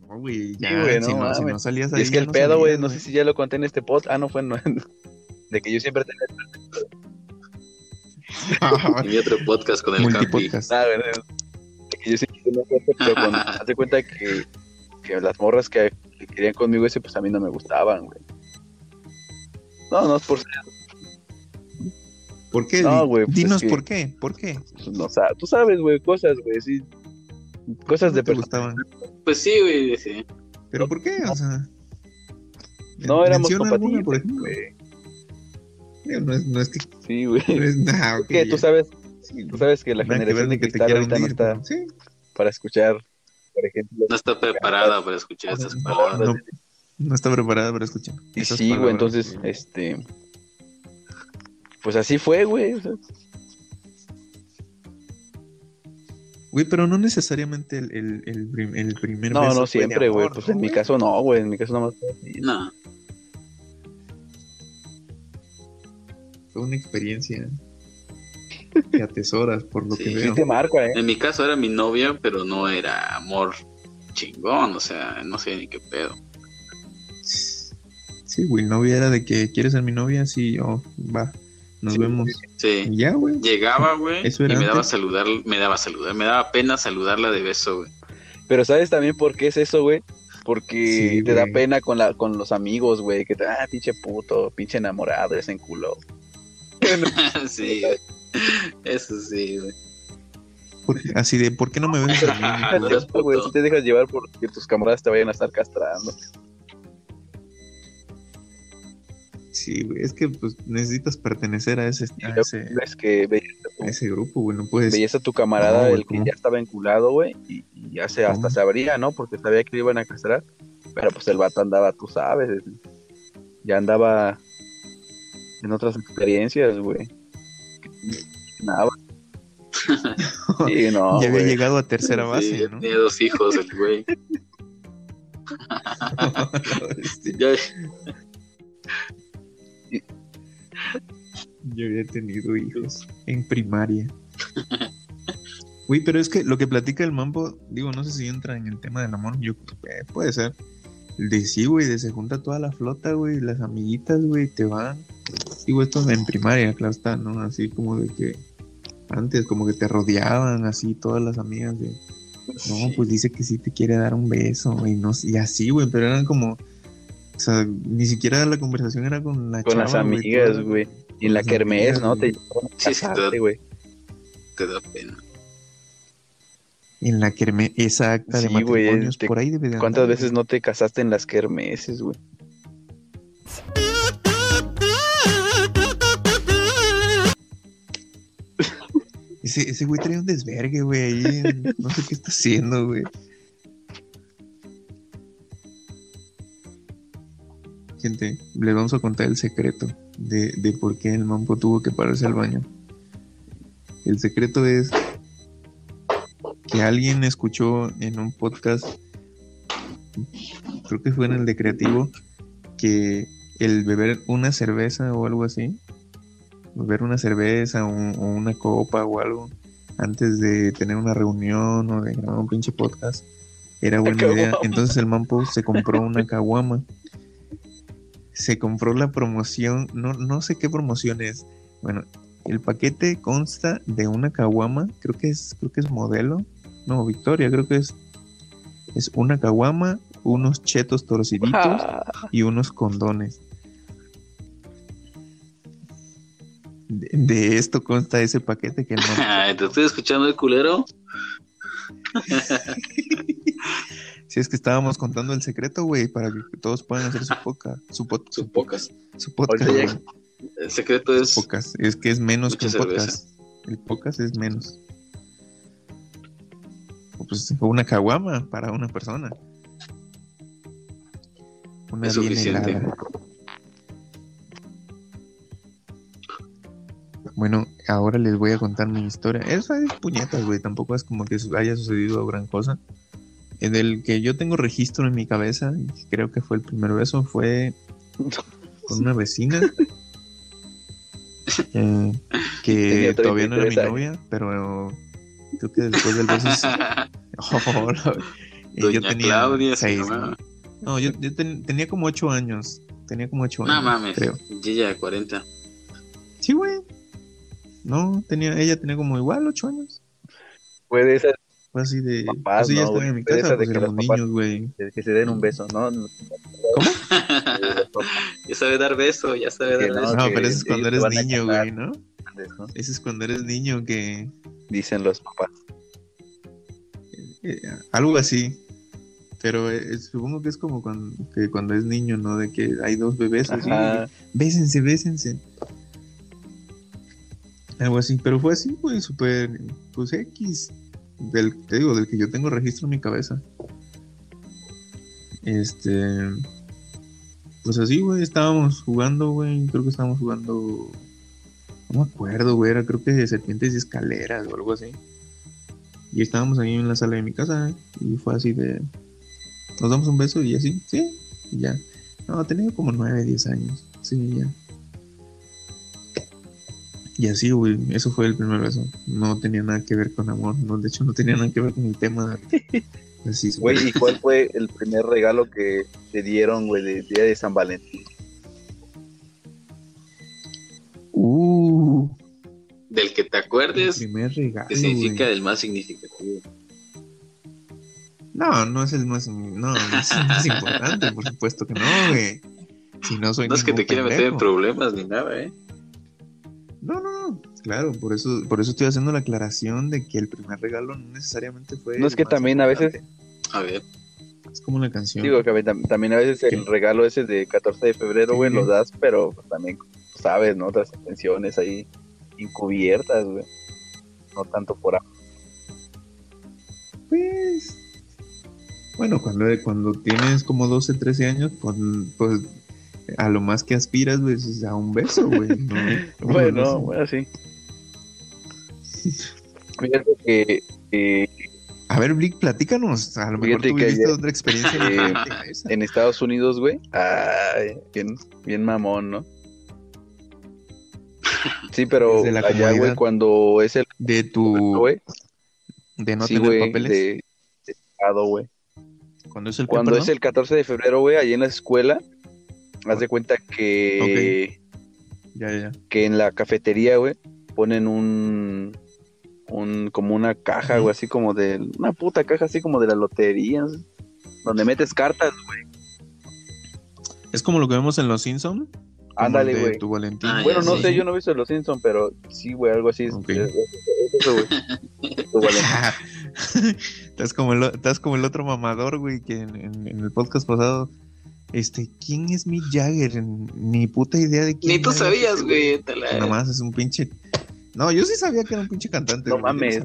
No, güey, ya, Sí, güey, no si, no, si mames. no salías Y ahí es que el no pedo, güey, no sé si ya lo conté en este pod. Ah, no fue, no, de que yo siempre tenía mi otro podcast con el Capi. Multipodcast. Ah, güey, de que yo siempre tenía pero cuando haz de cuenta que, que las morras que, que querían conmigo ese, pues a mí no me gustaban, güey. No, no es por ser, ¿Por qué? No, güey, pues Dinos es que- por qué, ¿por qué? no, o sea, tú sabes, güey, cosas, güey, sí. Cosas de No personas. gustaban. Pues sí, güey, sí. ¿Pero por qué? O sea... No éramos compatibles, güey. No es, no es que... Sí, güey. No es, nah, ok, que ya. tú sabes, Sí, tú sabes que la nada que generación de que te cristal quiera ahorita no hundir, está pero Sí, para escuchar, por ejemplo. No está preparada para escuchar estas No, palabras. no, no está preparada para escuchar. Y esas sí, güey, entonces, este. Pues así fue, güey. Güey, pero no necesariamente el, el, el, prim- el primer no, beso no siempre, güey. Pues ¿no, en mi caso no, güey. En mi caso nomás. No. Fue una experiencia que atesoras por lo Sí. que Sí veo. Sí te marca, eh. En mi caso era mi novia, pero no era amor chingón, o sea, no sé ni qué pedo. Sí, güey, novia era de que quieres ser mi novia, sí, oh, va, nos Sí. vemos. Sí. Y ya, güey. Llegaba, güey, y me daba saludar, me daba a saludar, me daba pena saludarla de beso, güey. Pero ¿sabes también por qué es eso, güey? Porque Sí, te da pena con, la, con los amigos, güey. Que te, ah, pinche puto, pinche enamorado, ese enculó. sí, güey. Eso sí, güey. Así de, ¿por qué no me ves a mí? Ah, si te dejas llevar porque tus camaradas te vayan a estar castrando. Sí, güey, es que pues necesitas pertenecer a ese, a ese, que a tu, a ese grupo, güey, no puedes. veías a tu camarada, No, güey, el que ya estaba enculado, güey. Y, y ya se, hasta ¿Cómo? se abría, ¿no? Porque sabía que lo iban a castrar. Pero pues el vato andaba, tú sabes. Ya andaba en otras experiencias, güey. Nada. Sí, no, ya había güey. llegado a tercera base, Sí, ¿no? Tenía dos hijos, el güey. Ya- Yo había tenido hijos en primaria. Güey, pero es que lo que platica el mambo, digo, no sé si entra en el tema del amor, yo eh, puede ser. De sí, güey, de se junta toda la flota, güey, las amiguitas, güey, te van. Digo, esto en primaria, claro está, ¿no? Así como de que antes como que te rodeaban así todas las amigas de, no, pues dice que sí te quiere dar un beso, güey, no, y así, güey, pero eran como, o sea, ni siquiera la conversación era con la Con las chava, amigas, güey. Y en la kermés, ¿no? Te Sí, sí, casarte, te- güey. te da pena. En la que esa acta de Sí, güey, matrimonios te- por ahí debe de ¿Cuántas andar, veces no te casaste en las kermeses, güey? Ese, ese güey trae un desvergue, güey, No sé qué está haciendo, güey. Gente, les vamos a contar el secreto de, de por qué el mampo tuvo que pararse al baño. El secreto es que alguien escuchó en un podcast, creo que fue en el de Creativo, que el beber una cerveza o algo así, beber una cerveza o, o una copa o algo antes de tener una reunión o de grabar un pinche podcast era buena idea. Entonces el mampo se compró una caguama. Se compró la promoción, no, no sé qué promoción es. Bueno, el paquete consta de una caguama, creo que es, creo que es modelo. No, Victoria, creo que es. Es una caguama, unos chetos torciditos Ah, y unos condones. De, de esto consta ese paquete que Ay, ¿Te estoy escuchando el culero? Si es que estábamos contando el secreto, güey, para que todos puedan hacer su podcast. Su, pod- Su pocas. su podcast. Ahorita güey. El secreto es. Pocas. Es que es menos que un podcast. El podcast es menos. Pues una caguama para una persona. Una Es bien suficiente. helada. Bueno, ahora les voy a contar mi historia. Eso es puñetas, güey. Tampoco es como que su- haya sucedido gran cosa. En el que yo tengo registro en mi cabeza, creo que fue el primer beso, fue con una vecina. eh, que todavía no era mi 33 años. novia, pero creo que después del beso. Oh, Doña yo tenía Claudia se seis. ¿no? No, yo, yo ten- tenía como ocho años. Tenía como ocho No años. mames. Creo. De 40. Sí, güey. No, tenía, ella tenía como igual ocho años. Fue de esas Fue así de. Papás, pues ¿no, estaba en mi casa, esas de pues que los niños, güey. de que se den un beso, ¿no? ya sabe dar beso, ya sabe Que dar no, beso. No, que pero eso es cuando eres niño, güey, ¿no? ¿no? Ese es cuando eres niño que. Dicen los papás. eh, algo así. Pero eh, supongo que es como cuando, que cuando es niño, ¿no? De que hay dos bebés así. Bésense, bésense. Algo así, pero fue así, güey, súper, pues X, del, te digo, del que yo tengo registro en mi cabeza. Este, pues así, güey, estábamos jugando, güey, creo que estábamos jugando, no me acuerdo, güey, era creo que de serpientes y escaleras o algo así. Y estábamos ahí en la sala de mi casa y fue así de, nos damos un beso y así, sí, y ya. No, tenía como 9, 10 años. Sí, ya. Y así, güey, eso fue el primer beso. No tenía nada que ver con amor, no, de hecho no tenía nada que ver con el tema. Así, Güey, ¿y cuál fue el primer regalo que te dieron, güey, de día de San Valentín? Uh, Del que te el acuerdes, primer regalo. que significa güey. el más significativo. No, no es el más, no, no es el más importante, por supuesto que no, güey. Si no soy No es que te quiera meter en problemas ni nada, ¿eh? Claro, por eso, por eso estoy haciendo la aclaración de que el primer regalo no necesariamente fue. No es que más también a veces-. A ver. Es como una canción. Digo que tam- también a veces el regalo ese de 14 de febrero, güey, lo das, pero pues, también sabes, ¿no? Otras atenciones ahí encubiertas, güey. No tanto por amor. Pues. Bueno, cuando, cuando tienes como 12, 13 años, pues, pues a lo más que aspiras, güey, es a un beso, güey. ¿no? Bueno, No bueno, sí. Fíjate que eh, A ver, Blick, platícanos. A lo mejor ayer- otra experiencia eh, en Estados Unidos, güey, ay, bien, bien mamón, ¿no? Sí, pero la allá, güey, cuando es el De tu. De no sí, tener papeles. de, de estado, güey. Cuando es el Cuando es el 14 de febrero, güey, allí en la escuela, haz de cuenta que, Ya, ya, ya. que en la cafetería, güey, ponen un, un, como una caja, güey, así como de, una puta caja así como de la lotería, donde metes cartas, güey. Es como lo que vemos en Los Simpsons. Ándale, güey. Tu Valentín. Ah, Bueno, no sí. sé, yo no he visto Los Simpsons, pero sí, güey, algo así. es- Ok. es- es- es eso, güey. Tu Valentín. estás, como el, estás como el otro mamador, güey, que en, en- en el podcast pasado. Este, ¿quién es Mick Jagger? Ni puta idea de quién Ni tú sabías, güey. Nada más es un pinche. No, yo sí sabía que era un pinche cantante. No güey, mames.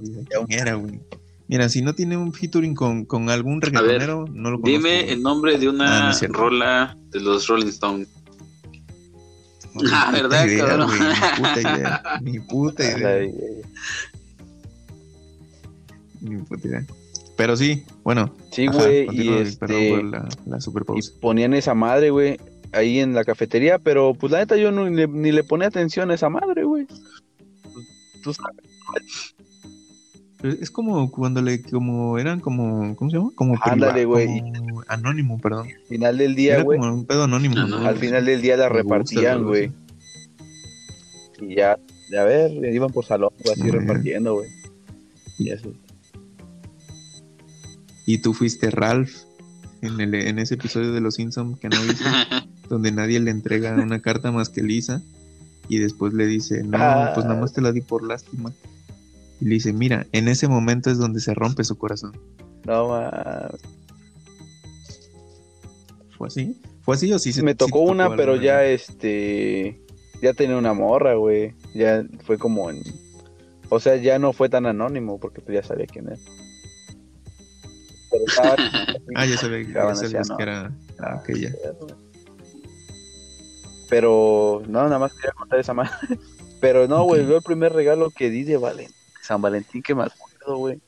quién era, güey. Mira, si no tiene un featuring con, con algún reggaetonero, no lo conozco. Dime güey. el nombre de Ah, no una es cierto. rola de los Rolling Stones. No, Ah, ¿verdad, idea, cabrón? güey, Ni puta idea. Ni puta idea. Ni puta idea. Pero sí, bueno. Sí, ajá, güey, y continúa, Perdón este, por la, la super y pausa. ponían esa madre, güey, ahí en la cafetería, pero pues la neta yo no, ni, le- ni le ponía atención a esa madre, güey. Tú sabes. Pero Es como cuando le, como eran como, ¿cómo se llama? Como Ándale, güey. anónimo, perdón. Al final del día, güey, como un pedo anónimo. ¿no? no. al final del día la repartían, güey. Y ya, a ver, iban por salón, güey, así repartiendo, güey. Y eso. Y tú fuiste Ralph en, el, en ese episodio de Los Simpsons que no viste, donde nadie le entrega una carta más que Lisa. Y después le dice, no, Ah. pues nada más te la di por lástima. Y le dice, mira, en ese momento es donde se rompe su corazón. No mames. ¿Fue así? ¿Fue así o sí se Me sí tocó te una, pero alguna ya este. ya tenía una morra, güey. Ya fue como en... O sea, ya no fue tan anónimo porque pues ya sabía quién era. Pero estaba- Ah, ya sabía, ya sabías que era Ah, aquella. Pero no, nada más quería contar esa madre. Pero no, güey, Ok. yo el primer regalo que di de Valen- San Valentín que me acuerdo, güey.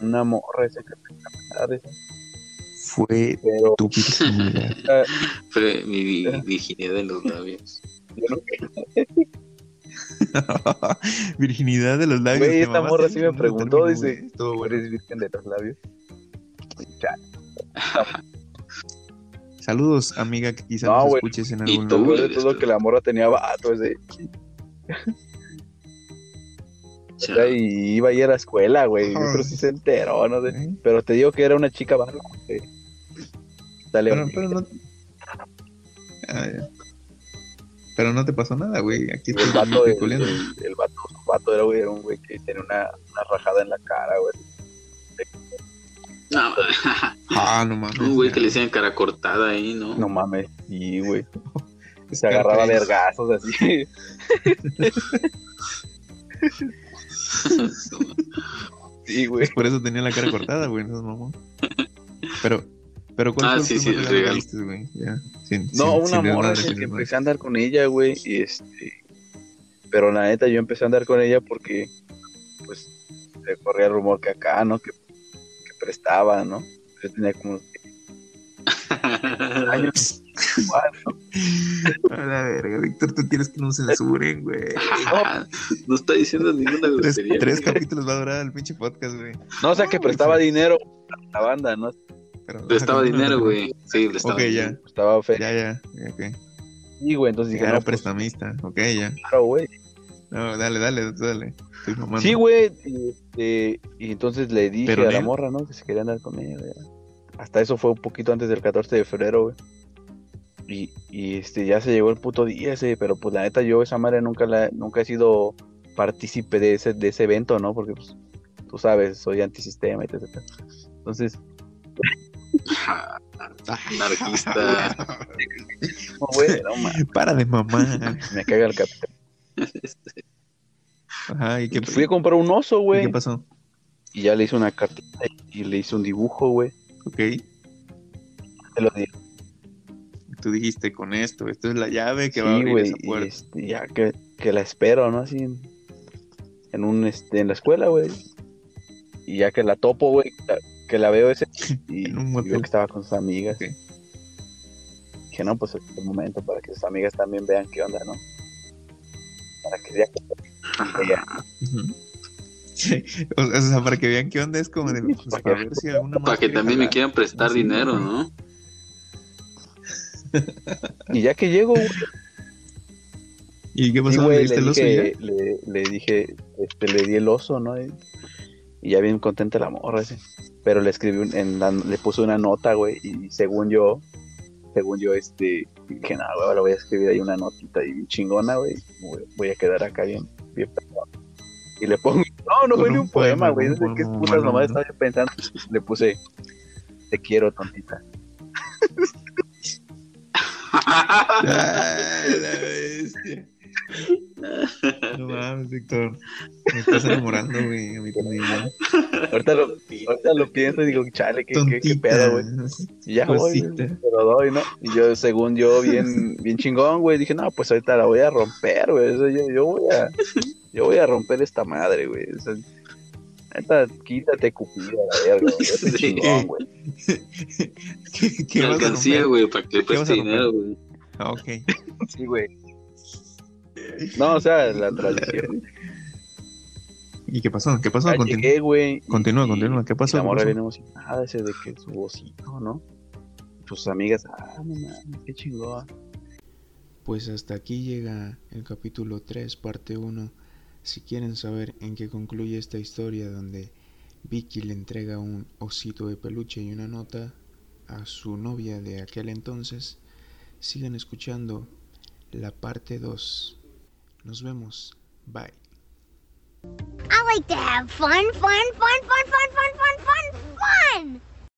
Una morra esa que. Fue Pero tu virginidad. ah, Fue mi vi- virginidad de los labios. virginidad de los labios. Güey, esta morra sí me preguntó, dice, bueno. eres virgen de los labios. Saludos, amiga, que quizás No, nos güey. escuches en Y algún lugar. peor de todo que la morra tenía vato ese. O sea, Chao. y iba a ir a la escuela, güey. Yo creo que sí se enteró, no sé. ¿Eh? Pero te digo que era una chica barra. güey. Dale, Pero, pero no. Ah. Pero no te pasó nada, güey. Aquí el vato, el, especulando. el, el vato, el vato era, güey, era un güey que tenía una, una rajada en la cara, güey. No, Ah, no mames. un güey que le decían cara cortada ahí, ¿no? No mames, sí, güey. Se agarraba Scarface. vergazos así. Sí, güey. Por eso tenía la cara cortada, güey. No, mamón. Pero, pero ¿cuál Ah, fue el sí, sí, el que güey? Ya. Sin, No, sin- una sin morra que empecé a andar con ella, güey, y este... Pero la neta, yo empecé a andar con ella porque, pues, se corría el rumor que acá, ¿no? Que, que prestaba, ¿no? Yo tenía como años. A la verga, Víctor, tú quieres que no censuren, güey. no está diciendo ninguna grosería. tres capítulos va a durar el pinche podcast, güey. No, o sea, que prestaba dinero a la banda, ¿no? Pero- Prestaba ajá, dinero, güey. Sí, le estaba. Ok, ya. Prestaba fe. Ya, ya. ok. Sí, güey, entonces dije, no, era pues, prestamista. Ok, ya. claro, güey. No, dale, dale, dale. Estoy. Sí, güey. Y, este, y entonces le dije Pero a la morra, ¿no? Que se quería andar con ella, güey. Hasta eso fue un poquito antes del 14 de febrero, güey. Y, y este, ya se llegó el puto día ese, pero pues la neta yo esa madre nunca la, nunca he sido partícipe de ese, de ese evento, ¿no? Porque pues, tú sabes, soy antisistema y etc. Entonces, Anarquista. no, güey, no Para de mamar. me caga el capitán. Ajá, ¿y qué, Fui a comprar un oso, ¿y güey. qué pasó? Y ya le hice una cartita y le hice un dibujo, güey. Ok. Te lo dije. Tú dijiste con esto, esto es la llave que va a abrir güey, esa y puerta. este, ya que, que la espero, ¿no? Así en, en un, este, en la escuela, güey. Y ya que la topo, güey, que la veo ese, y, En un y veo que estaba con sus amigas. Ok. Dije, no, pues es el momento para que sus amigas también vean qué onda, ¿no? Para que Ujú. Sí, O sea, para que vean qué onda es como de, pues, Para ver si alguna Para que también me quieran prestar Sí, dinero. ¿no? y ya que llego, güey, ¿Y qué sí, pasó? ¿Le güey, diste le el oso y dije, ya? le, le dije, este, le di el oso, ¿no? Y, y ya bien contenta la morra ese. Pero le escribí, un- en la- le puse una nota, güey, y según yo, según yo, este, dije, no, güey, le voy a escribir ahí una notita y chingona, güey, voy, a quedar acá bien, bien pegado. Y le pongo, no, no fue ni un poema, güey, un no sé qué poema, putas nomás estaba yo pensando. Le puse, te quiero, tontita. Ah, la bestia. No mames, Víctor. Me estás enamorando, güey. A mí también. ¿no? Ahorita lo, ahorita lo pienso y digo, chale, qué, qué, qué pedo, güey. Y ya voy, Cosita. te lo doy, ¿no? Y yo, según yo, bien, bien chingón, güey, dije, no, pues ahorita la voy a romper, güey. Yo, yo voy a, yo voy a romper esta madre, güey. O sea, neta, quítate cupido la verga, güey. Yo soy Sí. chingón, güey. ¿Qué, vas alcancía, güey, para que dinero, güey. Ah, ok. Sí, güey. No, o sea, la tradición. ¿Y qué pasó? ¿Qué pasó? Continúa. llegué, Continúa, y- continúa. ¿Qué pasó? y La ¿Qué morra viene emocionada ese de que su osito, ¿no? Sus amigas, ah, no mames, qué chingón. Pues hasta aquí llega el capítulo 3, parte 1. Si quieren saber en qué concluye esta historia donde Vicky le entrega un osito de peluche y una nota a su novia de aquel entonces, sigan escuchando la parte 2. Nos vemos. Bye. I like to have fun, fun, fun, fun, fun, fun, fun, fun, fun!